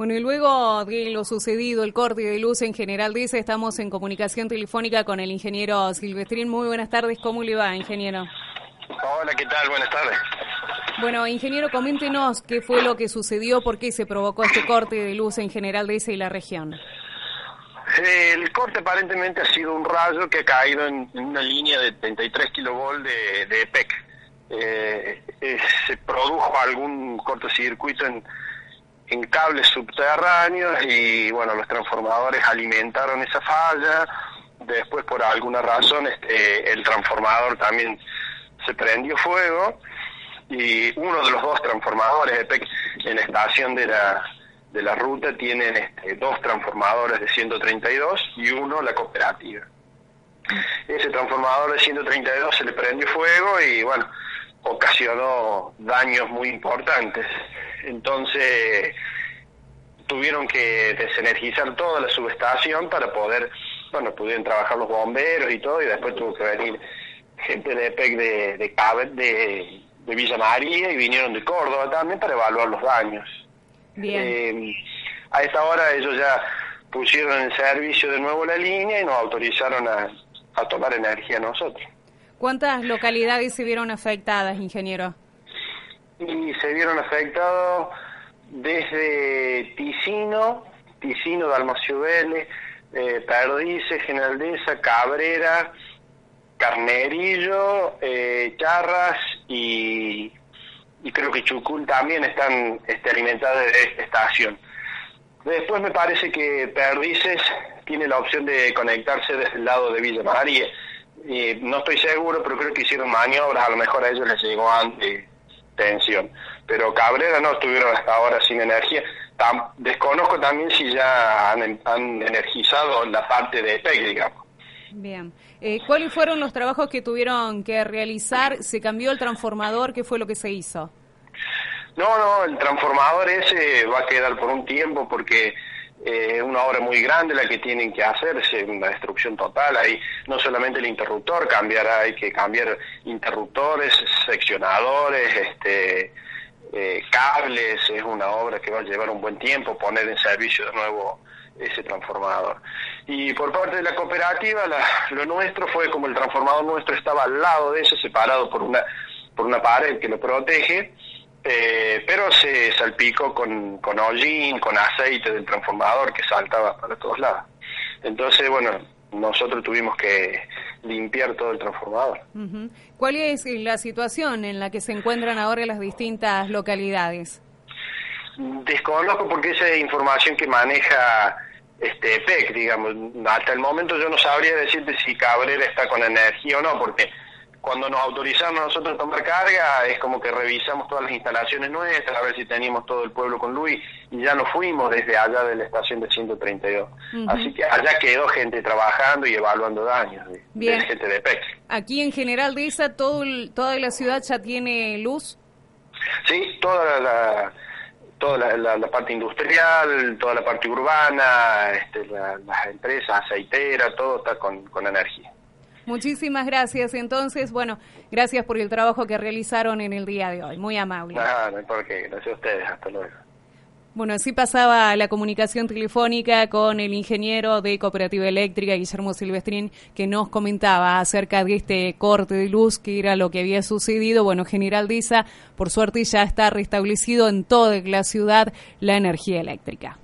Bueno, y luego de lo sucedido, el corte de luz en General dice, estamos en comunicación telefónica con el ingeniero Silvestrín. Muy buenas tardes, ¿cómo le va, ingeniero? Hola, ¿qué tal? Buenas tardes. Bueno, ingeniero, coméntenos qué fue lo que sucedió, por qué se provocó este corte de luz en General Dice y la región. El corte aparentemente ha sido un rayo que ha caído en, una línea de 33 kilovolt de, de EPEC. Eh, eh, se produjo algún cortocircuito en en cables subterráneos y bueno, los transformadores alimentaron esa falla, después por alguna razón este, el transformador también se prendió fuego y uno de los dos transformadores en la estación de la, de la ruta tienen este, dos transformadores de 132 y uno la cooperativa. Ese transformador de 132 se le prendió fuego y bueno, ocasionó daños muy importantes. Entonces tuvieron que desenergizar toda la subestación para poder, bueno, pudieron trabajar los bomberos y todo, y después tuvo que venir gente de EPEC de, de, de, de Villa María y vinieron de Córdoba también para evaluar los daños. Bien. Eh, a esta hora ellos ya pusieron en servicio de nuevo la línea y nos autorizaron a, a tomar energía nosotros. ¿Cuántas localidades se vieron afectadas, ingeniero? Se vieron afectados desde Ticino, Ticino, Dalmacio Vélez, eh, Perdices, Generaldeza, Cabrera, Carnerillo, eh, Charras y, y, creo que Chucul también están alimentados de esta estación. Después me parece que Perdices tiene la opción de conectarse desde el lado de Villa María. no estoy seguro, pero creo que hicieron maniobras, a lo mejor a ellos les llegó antes tensión. Pero Cabrera no estuvieron hasta ahora sin energía. desconozco también si ya han, energizado la parte de EPEC, digamos. Bien. Eh, ¿Cuáles fueron los trabajos que tuvieron que realizar? ¿Se cambió el transformador? ¿Qué fue lo que se hizo? No, no, el transformador ese va a quedar por un tiempo porque eh, una obra muy grande la que tienen que hacer, es una destrucción total. Ahí no solamente el interruptor cambiará, hay que cambiar interruptores, seccionadores, este, eh, cables, es una obra que va a llevar un buen tiempo poner en servicio de nuevo ese transformador. Y por parte de la cooperativa, lo nuestro fue como el transformador nuestro estaba al lado de eso, separado por una, por una pared que lo protege, eh, pero se salpicó con, con hollín, con aceite del transformador que saltaba para todos lados. Entonces, bueno, nosotros tuvimos que limpiar todo el transformador. ¿Cuál es la situación en la que se encuentran ahora las distintas localidades? Desconozco porque esa es información que maneja este PEC, digamos. Hasta el momento yo no sabría decirte si Cabrera está con energía o no, porque cuando nos autorizaron a nosotros a tomar carga, es como que revisamos todas las instalaciones nuestras, a ver si teníamos todo el pueblo con Luis, y ya nos fuimos desde allá de la estación de 132. Así que allá quedó gente trabajando y evaluando daños de, gente de PEC. Aquí en general de esa, todo ¿toda la ciudad ya tiene luz? Sí, toda la, toda la, parte industrial, toda la parte urbana, este, las empresas aceiteras, todo está con, con energía. Muchísimas gracias. Entonces, bueno, gracias por el trabajo que realizaron en el día de hoy. Muy amable. Ah, no hay por qué. Gracias a ustedes. Hasta luego. Bueno, así pasaba la comunicación telefónica con el ingeniero de Cooperativa Eléctrica, Guillermo Silvestrín, que nos comentaba acerca de este corte de luz, que era lo que había sucedido. Bueno, General Disa, por suerte ya está restablecido en toda la ciudad la energía eléctrica.